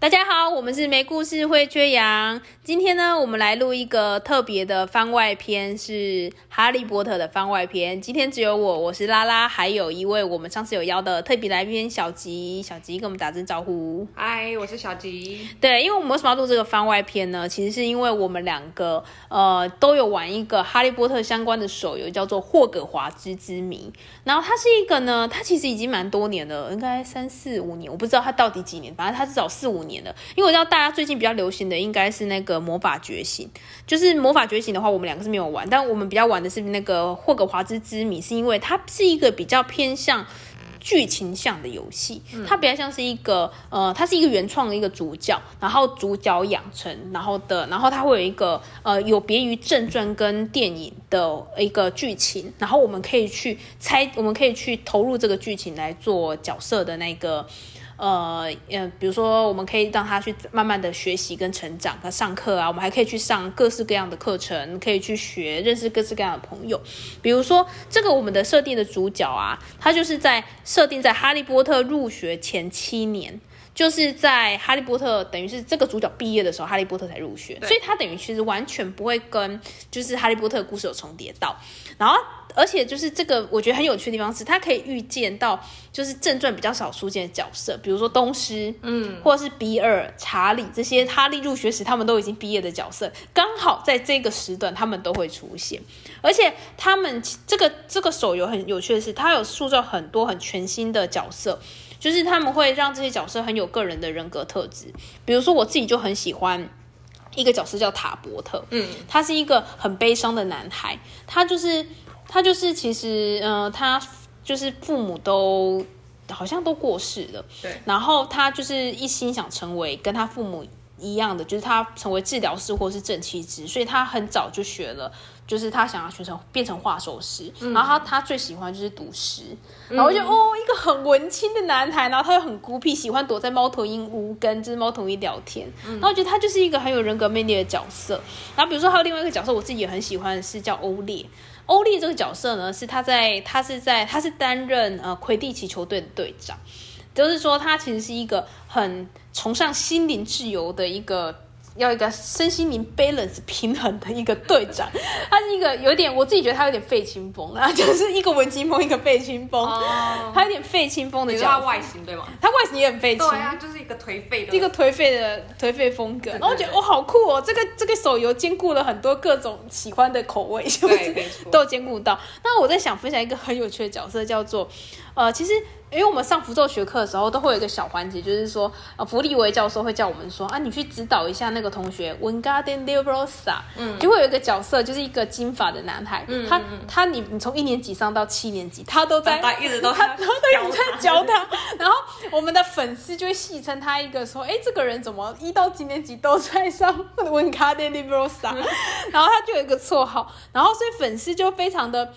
大家好，我们是没故事会缺氧。今天呢，我们来录一个特别的番外篇，是《哈利波特》的番外篇。今天只有我，我是拉拉，还有一位我们上次有邀的特别来宾小吉。小吉跟我们打声招呼。嗨，我是小吉。对，因为我们为什么要录这个番外篇呢？其实是因为我们两个呃都有玩一个《哈利波特》相关的手游，叫做《霍格华兹之谜》。然后它是一个呢，它其实已经蛮多年了，应该三四五年，我不知道它到底几年，反正它至少四五年。年的，因为我知道大家最近比较流行的应该是那个魔法觉醒，就是魔法觉醒的话，我们两个是没有玩，但我们比较玩的是那个霍格华兹之谜，是因为它是一个比较偏向剧情向的游戏，它比较像是一个呃，它是一个原创的一个主角，然后主角养成，然后的，然后它会有一个呃有别于正传跟电影的一个剧情，然后我们可以去猜，我们可以去投入这个剧情来做角色的那个。呃，嗯，比如说，我们可以让他去慢慢的学习跟成长，他上课啊，我们还可以去上各式各样的课程，可以去学认识各式各样的朋友。比如说，这个我们的设定的主角啊，他就是在设定在哈利波特入学前七年。就是在哈利波特等于是这个主角毕业的时候，哈利波特才入学，所以他等于其实完全不会跟就是哈利波特的故事有重叠到。然后，而且就是这个我觉得很有趣的地方是，他可以预见到就是正传比较少出现的角色，比如说东施，嗯，或者是比尔、查理这些哈利入学时他们都已经毕业的角色，刚好在这个时段他们都会出现。而且他们这个这个手游很有趣的是，它有塑造很多很全新的角色。就是他们会让这些角色很有个人的人格特质，比如说我自己就很喜欢一个角色叫塔伯特，嗯，他是一个很悲伤的男孩，他就是他就是其实，嗯，他就是父母都好像都过世了，对，然后他就是一心想成为跟他父母一样的，就是他成为治疗师或是正气师，所以他很早就学了。就是他想要学成变成画手师，然后他他最喜欢就是读诗，然后就哦一个很文青的男孩，然后他又很孤僻，喜欢躲在猫头鹰屋跟就是猫头鹰聊天，然后我觉得他就是一个很有人格魅力的角色。然后比如说还有另外一个角色，我自己也很喜欢是叫欧烈。欧利这个角色呢，是他在他是在他是担任呃魁地奇球队的队长，就是说他其实是一个很崇尚心灵自由的一个。要一个身心灵 balance 平衡的一个队长，他是一个有点，我自己觉得他有点废青风啊，就是一个文青风，一个废青风，他有点废青风的角色。外形对吗？他外形也很废青，对啊，就是一个颓废的，一个颓废的颓废风格。然后我觉得哦，好酷哦，这个这个手游兼顾了很多各种喜欢的口味，是不是都兼顾到。那我在想分享一个很有趣的角色，叫做呃，其实。因为我们上符咒学课的时候，都会有一个小环节，就是说，呃，弗利维教授会叫我们说，啊，你去指导一下那个同学，Wingardium Leviosa，嗯，就会有一个角色，就是一个金发的男孩，嗯。他他你你从一年级上到七年级，他都在，他一直都 他都一直在教他，然后我们的粉丝就会戏称他一个说，哎，这个人怎么一到几年级都在上 Wingardium Leviosa，然后他就有一个绰号，然后所以粉丝就非常的。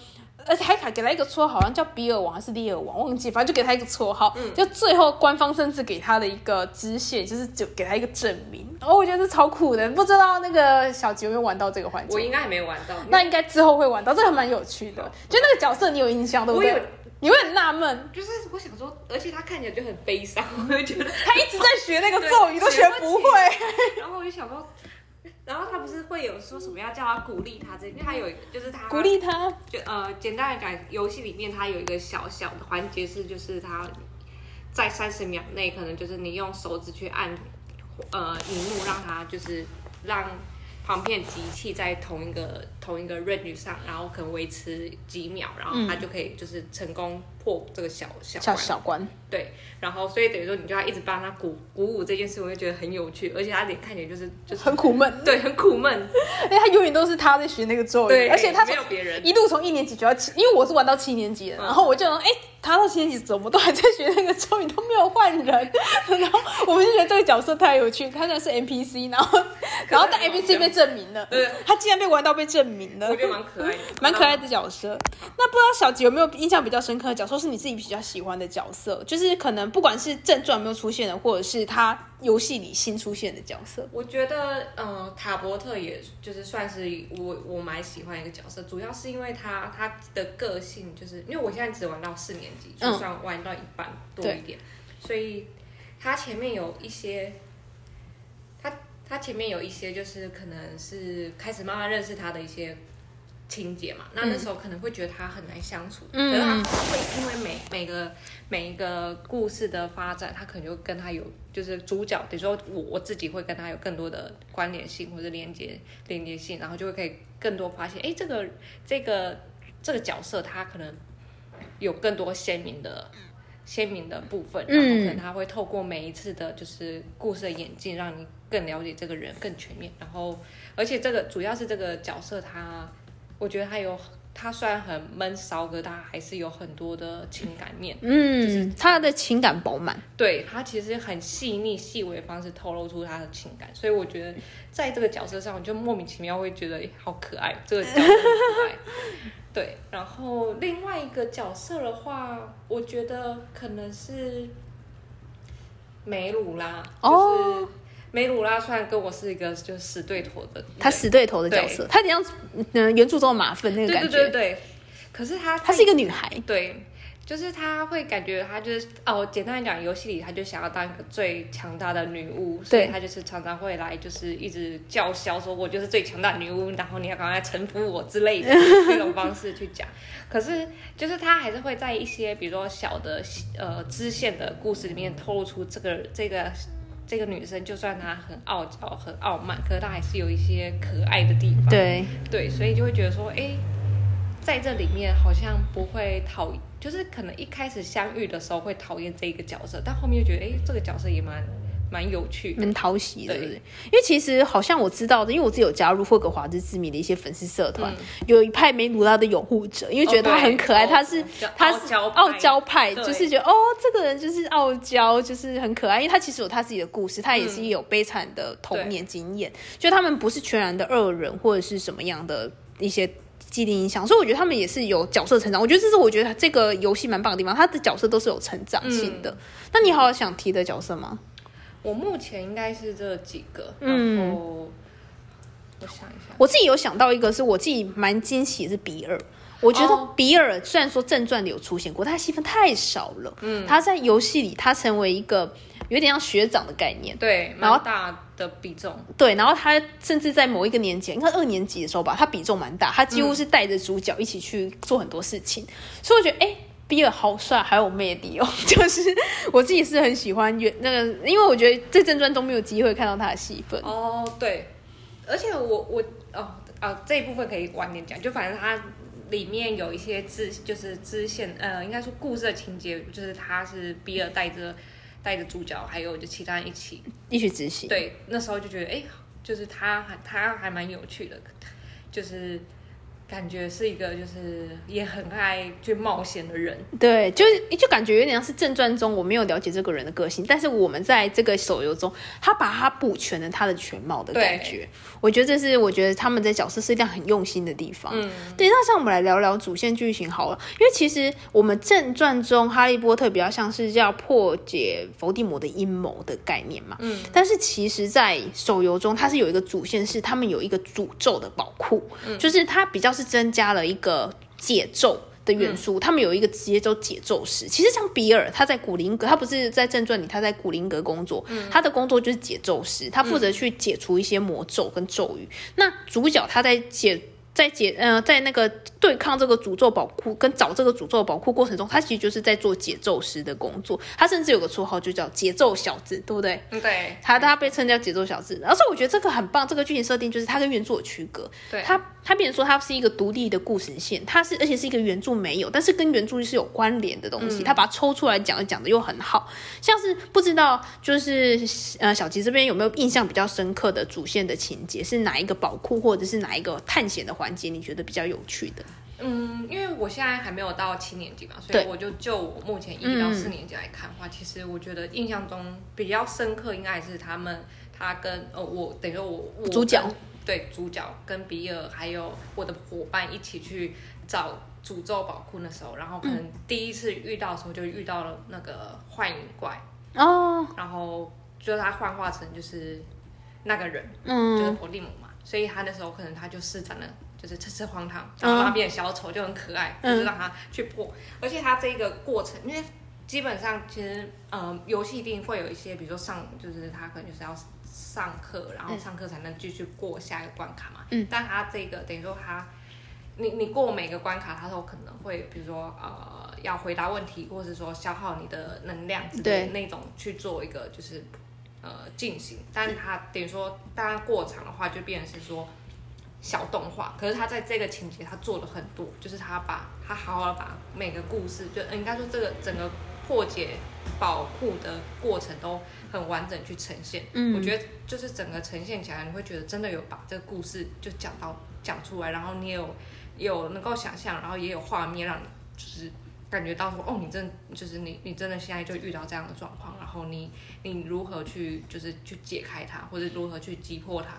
而且还给他一个绰号，好像叫比尔王还是利尔王，忘记，反正就给他一个绰号。就最后官方甚至给他的一个支线，就是就给他一个证明。哦，我觉得是超酷的。不知道那个小吉有没有玩到这个环节？我应该还没玩到。那应该之后会玩到，这个蛮有趣的。就那个角色，你有印象对不对？你会很纳闷，就是我想说，而且他看起来就很悲伤，我就觉得他一直在学那个咒语，都学不会。然后我就想说。然后他不是会有说什么要叫他鼓励他这，因为他有就是他鼓励他，就呃简单的感，游戏里面他有一个小小的环节是，就是他在三十秒内，可能就是你用手指去按呃荧幕，让他就是让。旁边机器在同一个同一个 range 上，然后可能维持几秒，然后它就可以就是成功破这个小小小小关。对，然后所以等于说你就要一直帮他鼓鼓舞这件事，我就觉得很有趣，而且他脸看起来就是就是很苦闷，对，很苦闷。哎，他永远都是他在学那个咒语，而且他没有别人，一路从一年级就要七，因为我是玩到七年级的，然后我就哎。他到七年级怎么都还在学那个咒语，都没有换人。然后我们就觉得这个角色太有趣，他那是 NPC，然后 然后但 NPC 被证明了，对，他竟然被玩到被证明了，我觉得蛮可爱的，蛮可爱的角色。那不知道小吉有没有印象比较深刻的角色，是你自己比较喜欢的角色？就是可能不管是正传没有出现的，或者是他。游戏里新出现的角色，我觉得，嗯，塔伯特也就是算是我我蛮喜欢一个角色，主要是因为他他的个性，就是因为我现在只玩到四年级，就算玩到一半多一点，所以他前面有一些他前面有一些就是可能是开始慢慢认识他的一些情节嘛，那那时候可能会觉得他很难相处，嗯可是他会因为每每个每一个故事的发展，他可能就跟他有就是主角，比如说我我自己会跟他有更多的关联性或者连接连接性，然后就会可以更多发现，哎，这个这个这个角色他可能有更多鲜明的。鲜明的部分，然后可能他会透过每一次的，就是故事的演进，让你更了解这个人更全面。然后，而且这个主要是这个角色他，我觉得他有他虽然很闷骚，可是他还是有很多的情感面。嗯，他的情感饱满。对他其实很细腻、细微的方式透露出他的情感，所以我觉得在这个角色上，我就莫名其妙会觉得诶好可爱，这个角色很可爱。对，然后另外一个角色的话，我觉得可能是梅鲁拉，哦就是梅鲁拉，虽然跟我是一个就是死对头的人，他死对头的角色，他有点像嗯原著中的马粪那个感觉。对对对，可是他她是一个女孩，对，就是她会感觉她就是哦，简单来讲，游戏里他就想要当一个最强大的女巫，所以对他就是常常会来就是一直叫嚣说，我就是最强大的女巫，然后你要赶快臣服我之类的这种方式去讲。可是就是她还是会在一些比如说小的呃支线的故事里面透露出这个这个。这个女生就算她很傲娇、很傲慢，可是她还是有一些可爱的地方。对，对，所以就会觉得说，哎，在这里面好像不会讨，就是可能一开始相遇的时候会讨厌这一个角色，但后面又觉得，哎，这个角色也蛮蛮有趣的。蛮讨喜的？因为其实好像我知道的，因为我自己有加入霍格华兹之谜的一些粉丝社团，有一派梅鲁拉的拥护者，因为觉得他很可爱，哦他是哦他是傲娇派就是觉得哦，这个人就是傲娇，就是很可爱，因为他其实有他自己的故事，他也是有悲惨的童年经验，就他们不是全然的恶人或者是什么样的一些。既定印象，所以我觉得他们也是有角色成长。我觉得这是我觉得这个游戏蛮棒的地方，他的角色都是有成长性的。那你还有想提的角色吗？我目前应该是这几个，嗯然后我想一下，我自己有想到一个，是我自己蛮惊喜，是比尔。我觉得哦比尔虽然说正传里有出现过，但他戏份太少了。嗯，他在游戏里，他成为一个有点像学长的概念。对，然后蛮大的比重，对，然后他甚至在某一个年级，应该二年级的时候吧，他比重蛮大，他几乎是带着主角一起去做很多事情。所以我觉得，哎、比尔好帅，还有魅力哦。就是我自己是很喜欢原那个，因为我觉得在正传中没有机会看到他的戏份。哦，对，而且我我哦啊这一部分可以晚点讲，就反正它里面有一些支就是支线，呃，应该说故事的情节，就是他是比尔带着带着主角，还有就其他人一起，一起执行。对，那时候就觉得哎，就是他还他还蛮有趣的，就是感觉是一个就是也很爱去冒险的人，对，就是就感觉有点像是正传中我没有了解这个人的个性，但是我们在这个手游中，他把他补全了他的全貌的感觉。我觉得这是我觉得他们在角色设定很用心的地方。嗯，对，那像我们来聊聊主线剧情好了，因为其实我们正传中哈利波特比较像是要破解伏地魔的阴谋的概念嘛，嗯，但是其实，在手游中它是有一个主线，是他们有一个诅咒的宝库，就是它比较是增加了一个解咒。的元素，他们有一个节奏解咒师。其实像比尔，他在古灵格，他不是在正传里，他在古灵格工作，他的工作就是解咒师，他负责去解除一些魔咒跟咒语。那主角他在解。在解呃，在那个对抗这个诅咒宝库跟找这个诅咒宝库过程中，他其实就是在做解咒师的工作。他甚至有个绰号就叫节奏小子，对不对？嗯对。他他被称叫节奏小子，而且我觉得这个很棒，这个剧情设定就是他跟原著有区隔，对，他他变成说他是一个独立的故事线，他是而且是一个原著没有，但是跟原著是有关联的东西，他把它抽出来讲，讲的又很好，像是不知道就是呃小吉这边有没有印象比较深刻的主线的情节，是哪一个宝库或者是哪一个探险的环节，你觉得比较有趣的？嗯，因为我现在还没有到七年级嘛，所以我就就我目前一到四年级来看的话，其实我觉得印象中比较深刻，应该还是他们他跟呃我等于说我我主角跟对主角跟比尔还有我的伙伴一起去找诅咒宝库那时候，然后可能第一次遇到的时候就遇到了那个幻影怪，哦，然后就是他幻化成就是那个人，嗯，就是伏地魔嘛，所以他那时候可能他就施展了，就是吃吃荒唐，然后变小丑就很可爱，嗯就是让他去破。而且他这个过程，因为基本上其实呃，游戏一定会有一些，比如说上，就是他可能就是要上课，然后上课才能继续过下一个关卡嘛。嗯但他这个等于说他，你你过每个关卡，他都可能会，比如说呃，要回答问题，或者说消耗你的能量之类的那种去做一个就是呃进行。但是他等于说，当然过场的话，就变成是说。小动画，可是他在这个情节他做了很多，就是他把他好好的把每个故事，就呃应该说这个整个破解宝库的过程都很完整去呈现。嗯我觉得就是整个呈现起来，你会觉得真的有把这个故事就讲到讲出来，然后你也有有能够想象，然后也有画面让你就是感觉到说，哦，你真就是你你真的现在就遇到这样的状况，然后你你如何去就是去解开它，或者如何去击破它。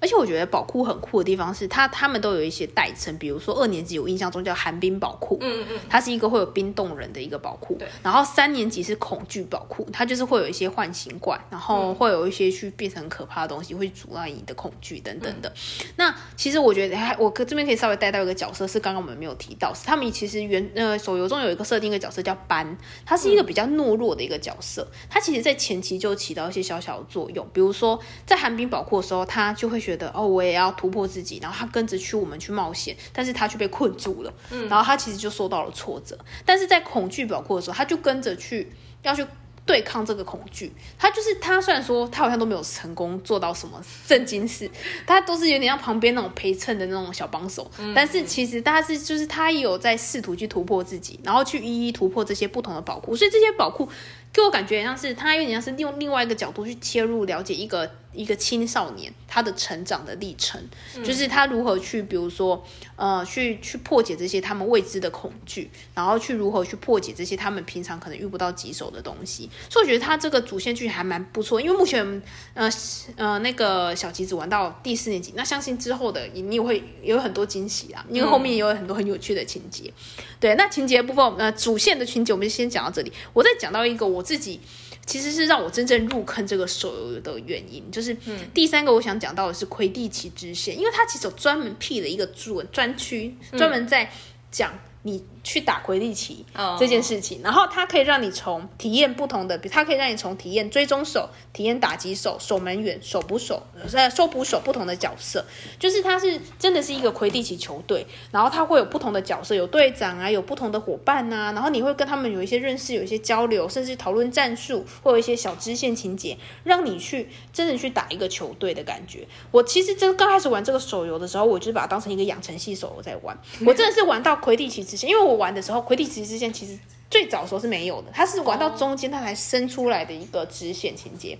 而且我觉得宝库很酷的地方是，它他们都有一些代称，比如说二年级我印象中叫寒冰宝库，嗯嗯嗯，它是一个会有冰冻人的一个宝库对。然后三年级是恐惧宝库，它就是会有一些唤醒怪，然后会有一些去变成可怕的东西，会阻碍你的恐惧等等的。那其实我觉得还我可这边可以稍微带到一个角色，是刚刚我们没有提到，是他们其实原呃手游中有一个设定一个角色叫班，他是一个比较懦弱的一个角色，他其实在前期就起到一些小小的作用，比如说在寒冰宝库的时候，他就会觉得哦，我也要突破自己，然后他跟着去我们去冒险，但是他却被困住了，然后他其实就受到了挫折。但是在恐惧宝库的时候，他就跟着去要去对抗这个恐惧。他就是他虽然说他好像都没有成功做到什么正经事，他都是有点像旁边那种陪衬的那种小帮手，但是其实他是就是他也有在试图去突破自己，然后去一一突破这些不同的宝库，所以这些宝库给我感觉很像是他有点像是用另外一个角度去切入了解一个一个青少年他的成长的历程，就是他如何去比如说呃去去破解这些他们未知的恐惧，然后去如何去破解这些他们平常可能遇不到棘手的东西，所以我觉得他这个主线剧还蛮不错，因为目前呃呃那个小吉子玩到第四年级，那相信之后的你你也会也有很多惊喜啊，因为后面也有很多很有趣的情节。对，那情节部分，呃，主线的情节我们就先讲到这里。我再讲到一个我自己其实是让我真正入坑这个手游的原因，就是第三个我想讲到的是魁地奇支线，因为它其实有专门辟了一个专专区，专门在讲你去打魁地奇哦。这件事情，然后它可以让你从体验不同的，比它可以让你从体验追踪手、体验打击手、守门员、手捕手、呃收捕手不同的角色，就是它是真的是一个魁地奇球队，然后它会有不同的角色，有队长啊，有不同的伙伴呐、然后你会跟他们有一些认识，有一些交流，甚至讨论战术，或有一些小支线情节，让你去真的去打一个球队的感觉。我其实真刚开始玩这个手游的时候，我就是把它当成一个养成系手游在玩，我真的是玩到魁地奇因为我玩的时候魁地奇之前其实。最早的时候是没有的，它是玩到中间它才生出来的一个支线情节。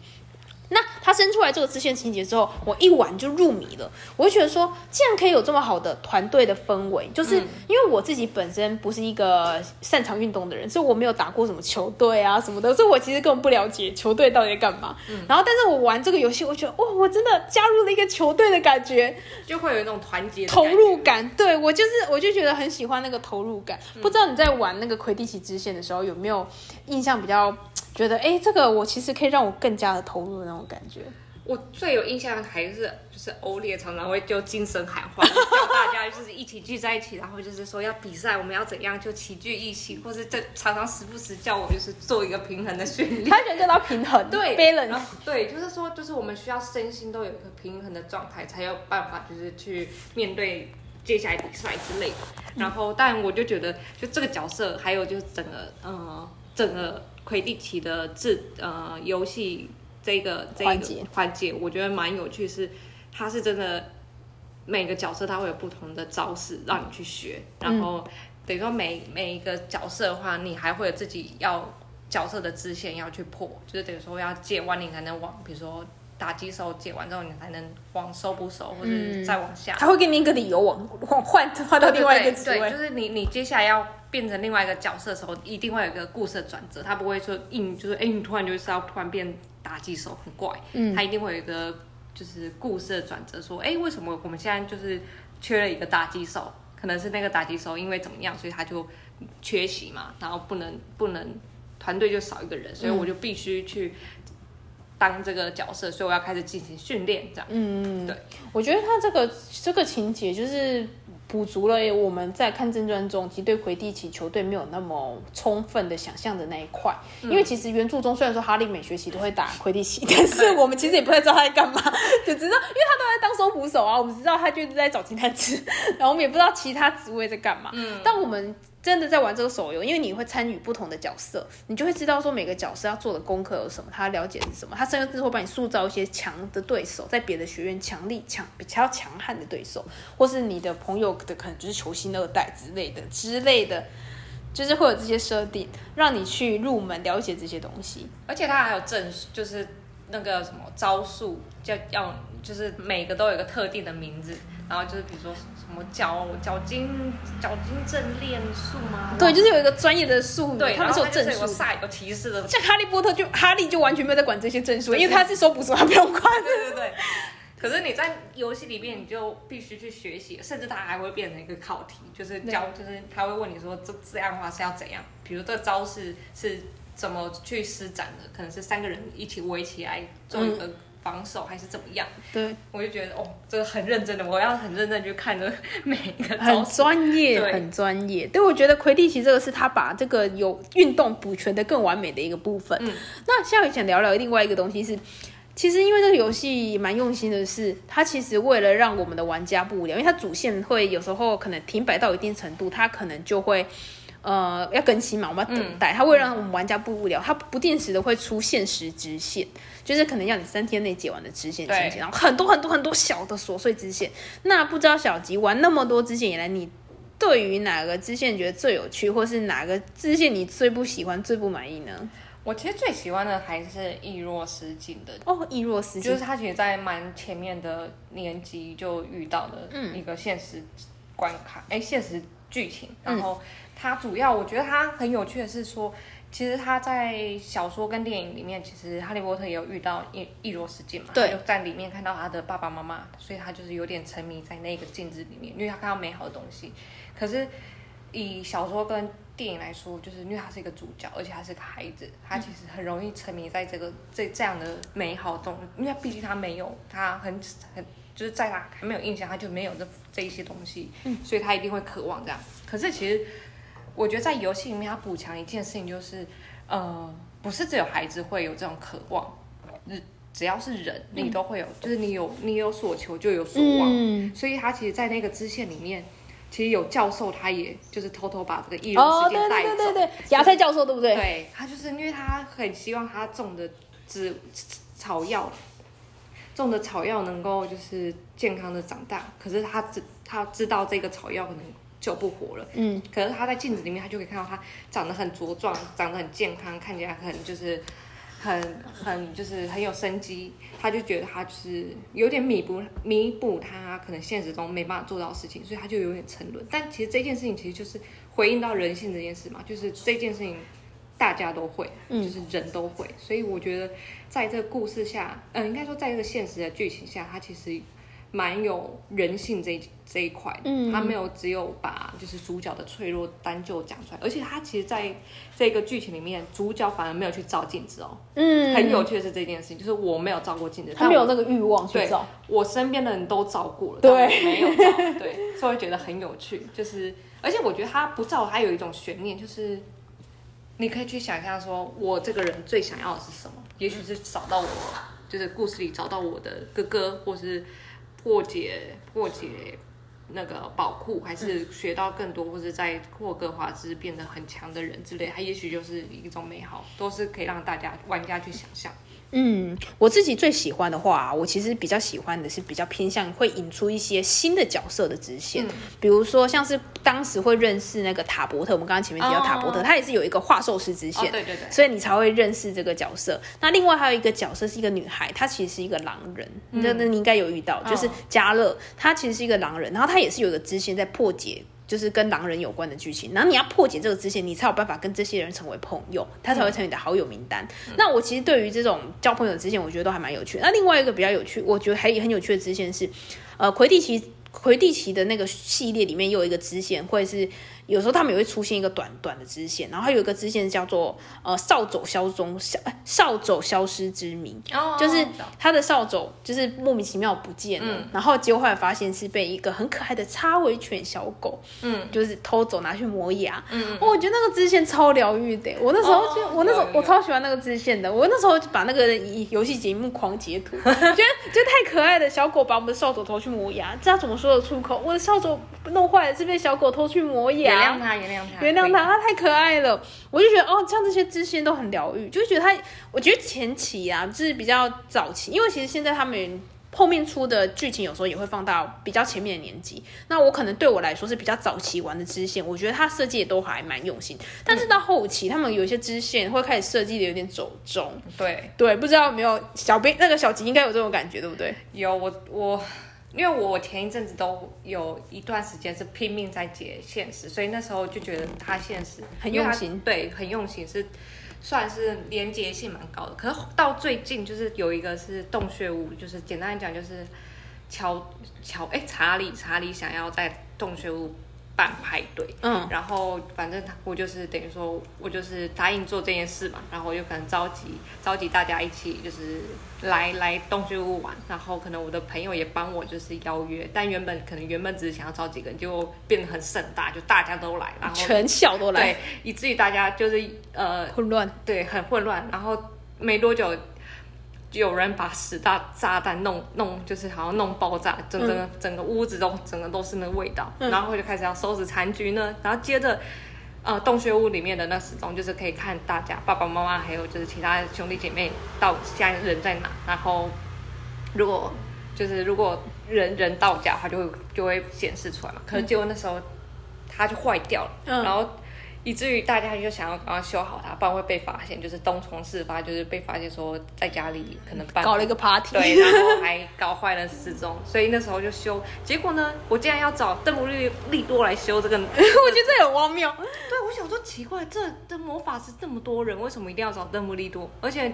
那他生出来这个支线情节之后，我一玩就入迷了。我就觉得说，既然可以有这么好的团队的氛围，就是因为我自己本身不是一个擅长运动的人，所以我没有打过什么球队啊什么的，所以我其实根本不了解球队到底在干嘛。然后，但是我玩这个游戏，我觉得哇，我真的加入了一个球队的感觉，就会有一种团结投入感感，对我就是，我就觉得很喜欢那个投入感。不知道你在玩那个魁地奇支线的时候，有没有印象比较觉得，哎，这个我其实可以让我更加的投入的那种感觉？我最有印象的还是就是欧烈常常会就精神喊话，叫大家就是一起聚在一起，然后就是说要比赛，我们要怎样就齐聚一起，或是这常常时不时叫我就是做一个平衡的训练。他觉得到平衡，对然，balance，后对，就是说，就是我们需要身心都有一个平衡的状态，才有办法就是去面对接下来比赛之类的。然后，但我就觉得，就这个角色，还有就是整个呃整个魁地奇的制呃游戏这个这个环节。环节，我觉得蛮有趣，是它是真的每个角色它会有不同的招式让你去学，然后等于说每每一个角色的话，你还会有自己要角色的支线要去破，就是等于说要借万灵才能往，比如说打击手解完之后，你才能往收不收，或者再往下。他会给你一个理由往往换换到另外一个职对，位就。是你你接下来要变成另外一个角色的时候，一定会有一个故事的转折，他不会说硬就是哎、你突然就是要突然变打击手，很怪，嗯，他一定会有一个就是故事的转折，说哎、为什么我们现在就是缺了一个打击手？可能是那个打击手因为怎么样，所以他就缺席嘛，然后不能不能团队就少一个人，所以我就必须去当这个角色，所以我要开始进行训练，这样。嗯，对，我觉得他这个这个情节就是补足了我们在看正传中其实对魁地奇球队没有那么充分的想象的那一块。因为其实原著中虽然说哈利每学期都会打魁地奇，但是我们其实也不太知道他在干嘛，就知道因为他都在当收捕手啊，我们知道他就是在找金探子，然后我们也不知道其他职位在干嘛。嗯，但我们。真的在玩这个手游，因为你会参与不同的角色，你就会知道说每个角色要做的功课有什么，他了解是什么，他甚至会帮你塑造一些强的对手，在别的学院强力强比较强悍的对手，或是你的朋友的可能就是球星二代之类的之类的，就是会有这些设定，让你去入门了解这些东西，而且它还有证，就是那个什么招数，叫要就是每个都有一个特定的名字。然后就是比如说什么脚脚筋脚筋正练术吗？对，就是有一个专业的术，对，他们是有证书，有提示的。像哈利波特就哈利就完全没有在管这些证书，因为他是收捕手，他不用管。对对对。可是你在游戏里面，你就必须去学习，甚至他还会变成一个考题，就是教，就是他会问你说这这样的话是要怎样？比如这招式是怎么去施展的？可能是三个人一起围起来做一个。防守还是怎么样？对，我就觉得哦，这个很认真的，我要很认真去看着每一个很专业，很专业。对，我觉得魁地奇这个是他把这个有运动补全的更完美的一个部分。嗯，那下面想聊聊另外一个东西是，其实因为这个游戏蛮用心的是，它其实为了让我们的玩家不无聊，因为它主线会有时候可能停摆到一定程度，它可能就会。呃，要更新嘛，我们要等待。它会让我们玩家不无聊，它不定时的会出限时支线，就是可能要你三天内解完的支线情节，然后很多很多很多小的琐碎支线。那不知道小吉玩那么多支线以来，你对于哪个支线觉得最有趣，或是哪个支线你最不喜欢、最不满意呢？我其实最喜欢的还是易若思境的哦，易若斯就是他其实，在蛮前面的年级就遇到的一个现实关卡，哎，现实剧情，然后。它主要，我觉得它很有趣的是说，其实他在小说跟电影里面，其实哈利波特也有遇到一一罗斯镜嘛，对，就在里面看到他的爸爸妈妈，所以他就是有点沉迷在那个镜子里面，因为他看到美好的东西。可是以小说跟电影来说，就是因为他是一个主角，而且他是个孩子，他其实很容易沉迷在这个这这样的美好中，因为毕竟他没有，他很很就是在他还没有印象，他就没有这这一些东西，嗯，所以他一定会渴望这样。可是其实。我觉得在游戏里面，它补强一件事情就是，呃，不是只有孩子会有这种渴望，只只要是人，你都会有，就是你有你有所求就有所望，所以他其实，在那个支线里面，其实有教授，他也就是偷偷把这个艺人世界带走，对对对对，芽菜教授对不对？对，他就是因为他很希望他种的植草药，种的草药能够就是健康的长大，可是他知他知道这个草药可能。就不活了。嗯，可是他在镜子里面，他就可以看到他长得很茁壮，长得很健康，看起来很就是很很就是很有生机。他就觉得他就是有点弥补弥补他可能现实中没办法做到的事情，所以他就有点沉沦。但其实这件事情其实就是回应到人性这件事嘛，就是这件事情大家都会，就是人都会。所以我觉得在这个故事下，嗯，应该说在这个现实的剧情下，他其实。蛮有人性这这一块，嗯，他没有只有把就是主角的脆弱单就讲出来，而且他其实在这个剧情里面，主角反而没有去照镜子哦，嗯，很有趣的是这件事情，就是我没有照过镜子，他没有那个欲望去照，我身边的人都照过了，对，没有照，对，所以觉得很有趣，就是而且我觉得他不照，他有一种悬念，就是你可以去想象说，我这个人最想要的是什么？也许是找到我，就是故事里找到我的哥哥，或是。破解破解那个宝库，还是学到更多，或者在霍格华兹变得很强的人之类，它也许就是一种美好，都是可以让大家玩家去想象。嗯，我自己最喜欢的话，我其实比较喜欢的是比较偏向会引出一些新的角色的支线，比如说像是当时会认识那个塔伯特，我们刚刚前面提到塔伯特，他也是有一个画兽师支线，对对对，所以你才会认识这个角色。那另外还有一个角色是一个女孩，她其实是一个狼人，那那你应该有遇到，就是加勒，她其实是一个狼人，然后她也是有一个支线在破解。就是跟狼人有关的剧情，然后你要破解这个支线，你才有办法跟这些人成为朋友，他才会成为你的好友名单。那我其实对于这种交朋友的支线，我觉得都还蛮有趣。那另外一个比较有趣，我觉得还很有趣的支线是，呃，魁地奇魁地奇的那个系列里面又有一个支线，会是有时候他们也会出现一个短短的支线，然后还有一个支线叫做呃扫帚消踪消呃扫帚消失之谜，哦就是他的扫帚就是莫名其妙不见了，然后结果后来发现是被一个很可爱的插尾犬小狗，嗯，就是偷走拿去磨牙，嗯哦，我觉得那个支线超疗愈的，我那时候就、哦我那时候我超喜欢那个支线的，我那时候就把那个游戏节目狂截图，觉得觉得太可爱的小狗把我们的扫帚偷去磨牙，这要怎么说得出口？我的扫帚弄坏了是被小狗偷去磨牙原，谅他，原谅他，原谅可以它，它太可爱了。我就觉得哦，像这些支线都很疗愈，就觉得它，我觉得前期啊，就是比较早期，因为其实现在他们后面出的剧情有时候也会放到比较前面的年纪。那我可能对我来说是比较早期玩的支线，我觉得他设计也都还蛮用心。但是到后期，他们有一些支线会开始设计的有点走中。对，对，不知道有没有小兵那个小吉应该有这种感觉，对不对？有我我，因为我前一阵子都有一段时间是拼命在解现实，所以那时候就觉得他现实很用心对，很用心，是算是连结性蛮高的。可是到最近就是有一个是洞穴屋，就是简单来讲就是乔乔哎查理查理想要在洞穴屋办派对，嗯，然后反正他我就是等于说我就是答应做这件事嘛，然后我就可能召集召集大家一起就是来来东区屋玩，然后可能我的朋友也帮我就是邀约，但原本可能原本只是想要招几个人，就变得很盛大，就大家都来，然后全校都来对，以至于大家就是呃混乱。对很混乱，然后没多久。有人把十大炸弹弄弄，就是好像弄爆炸，整个、整个屋子都整个都是那个味道，嗯。然后就开始要收拾残局呢，然后接着呃，洞穴屋里面的那时钟就是可以看大家爸爸妈妈还有就是其他兄弟姐妹到现在人在哪，然后如果就是如果人人到家它，就会就会显示出来嘛。可是结果那时候它就坏掉了，嗯。然后以至于大家就想要赶快修好它，不然会被发现，就是东窗事发，就是被发现说在家里可能办搞了一个 party，对，然后还搞坏了时钟，所以那时候就修。结果呢，我竟然要找邓布利利多来修这个。我觉得这很荒谬。对，我想说奇怪，这这魔法师这么多人，为什么一定要找邓布利多？而且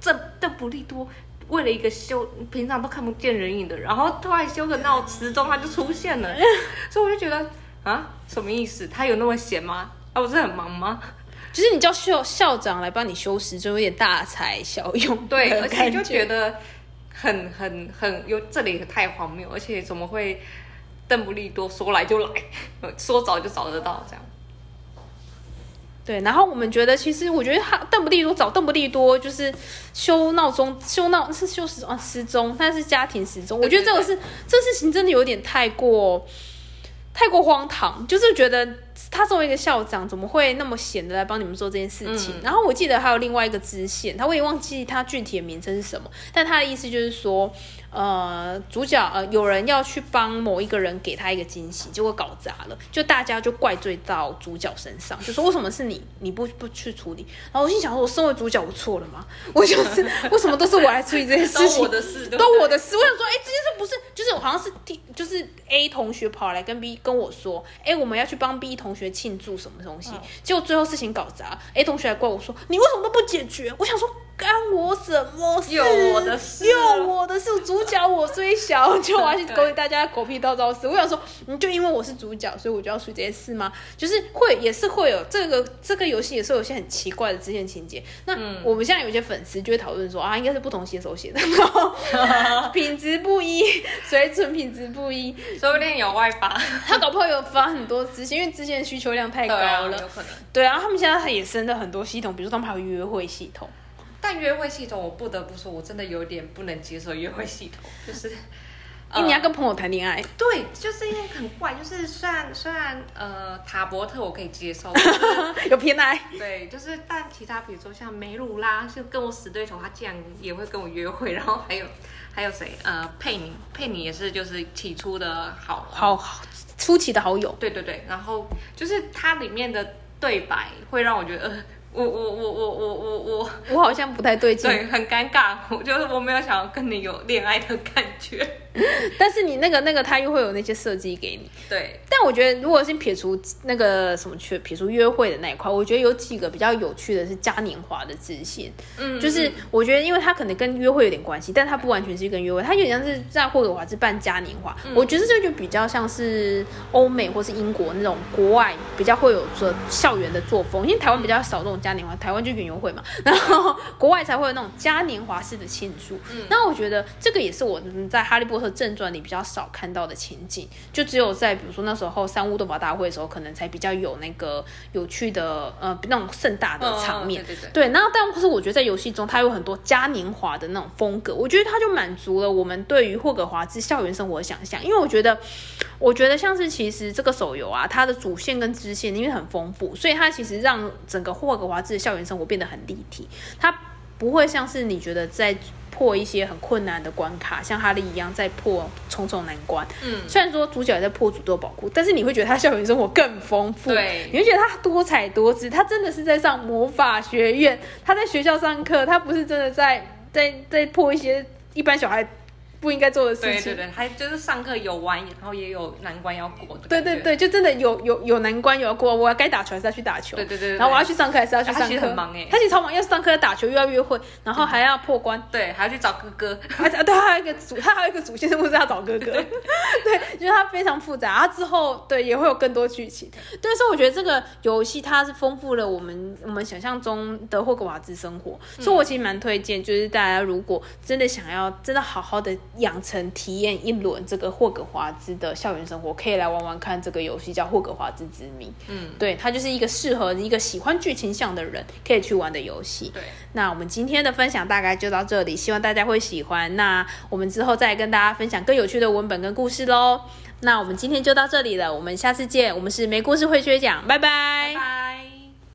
这邓布利多为了一个修平常都看不见人影的人，然后突然修个闹时钟，他就出现了，所以我就觉得啊，什么意思？他有那么闲吗？他不是很忙吗？就是你叫校校长来帮你修时钟，有点大材小用。对，而且就觉觉得很很很有这里太荒谬，而且怎么会邓布利多说来就来，说找就找得到这样？对，然后我们觉得，其实我觉得他邓布利多找邓布利多就是修闹钟、修闹是修时啊时钟，但是家庭时钟。我觉得这个是这事情真的有点太过太过荒唐，就是觉得他作为一个校长，怎么会那么闲的来帮你们做这件事情？嗯然后我记得还有另外一个支线，他我也忘记他具体的名称是什么，但他的意思就是说，呃，主角呃有人要去帮某一个人给他一个惊喜，结果搞砸了，就大家就怪罪到主角身上，就说为什么是你，你不不去处理？然后我心想说，我身为主角，我错了吗？我就是为什么都是我来处理这些事情都情？我的事，都我的事。我想说，哎、这件事不是，就是好像是 T，就是 A 同学跑来跟 B 跟我说，哎、我们要去帮 B 同学庆祝什么东西，结果最后事情搞砸，A 同学还怪我说，你为什么都不解决？我想说。干我什么事？有我的事有我的事。主角我虽小，就我要去勾引大家狗屁叨叨事。我想说，你就因为我是主角，所以我就要处理这些事吗？就是会，也是会有这个这个游戏也是有些很奇怪的支线情节。那我们现在有些粉丝就会讨论说啊，应该是不同写手写的，然后 品质不一，水准品质不一。说不定有外发，他搞不好有发很多支线，因为之前需求量太高了。有可能。对啊，他们现在也生了很多系统，比如说他们还有约会系统。但约会系统，我不得不说，我真的有点不能接受约会系统，就是。因为你要跟朋友谈恋爱，对，就是因为很怪，就是虽然虽然呃塔伯特我可以接受，就是有偏爱。对，就是但其他比如说像梅鲁拉，就跟我死对头，他竟然也会跟我约会，然后还有还有谁呃佩妮，佩妮也是就是起初的好好好初期的好友，对对对，然后就是它里面的对白会让我觉得呃我我我我我我我我好像不太对劲。对很尴尬，我就是我没有想要跟你有恋爱的感觉。但是你那个那个他又会有那些设计给你。对，但我觉得，如果是撇除那个什么去撇除约会的那一块，我觉得有几个比较有趣的是嘉年华的支线。嗯，就是我觉得，因为他可能跟约会有点关系，但他不完全是跟约会，他有点像是在霍格华兹办嘉年华。我觉得这就比较像是欧美或是英国那种国外比较会有做校园的作风，因为台湾比较少这种嘉年华，台湾就园游会嘛，然后国外才会有那种嘉年华式的庆祝。嗯那我觉得这个也是我在《哈利波特》正传里比较少看到的情景，就只有在比如说那时候三巫斗宝大会的时候，可能才比较有那个有趣的呃那种盛大的场面。嗯对对对对，然后但是我觉得在游戏中，它有很多嘉年华的那种风格，我觉得它就满足了我们对于霍格华兹校园生活的想象。因为我觉得，我觉得像是其实这个手游啊，它的主线跟支线因为很丰富，所以它其实让整个霍格华兹的校园生活变得很立体。它不会像是你觉得在破一些很困难的关卡，像哈利一样在破重重难关。嗯，虽然说主角也在破诅咒宝库，但是你会觉得他校园生活更丰富，对你会觉得他多彩多姿，他真的是在上魔法学院，他在学校上课，他不是真的在在在破一些一般小孩不应该做的事情。对对对，还就是上课有玩，然后也有难关要过。对对，对，就真的有有有难关有要过，我要该打球还是要去打球，对对对对然后我要去上课还是要去上课，他其实很忙欸。他其实超忙，要上课要打球又要约会，然后还要破关，对，还要去找哥哥。而且对，他还有一个主，他还有一个主线任务是要找哥哥，对，就是他非常复杂，他之后对也会有更多剧情，对，所以我觉得这个游戏它是丰富了我们我们想象中的霍格瓦兹生活，所以我其实蛮推荐，就是大家如果真的想要真的好好的养成体验一轮这个霍格华兹的校园生活，可以来玩玩看这个游戏叫《霍格华兹之谜》，嗯，对，它就是一个适合一个喜欢剧情向的人可以去玩的游戏，对，那我们今天的分享大概就到这里，希望大家会喜欢。那我们之后再跟大家分享更有趣的文本跟故事喽。那我们今天就到这里了，我们下次见。我们是没故事会学讲，拜拜拜拜。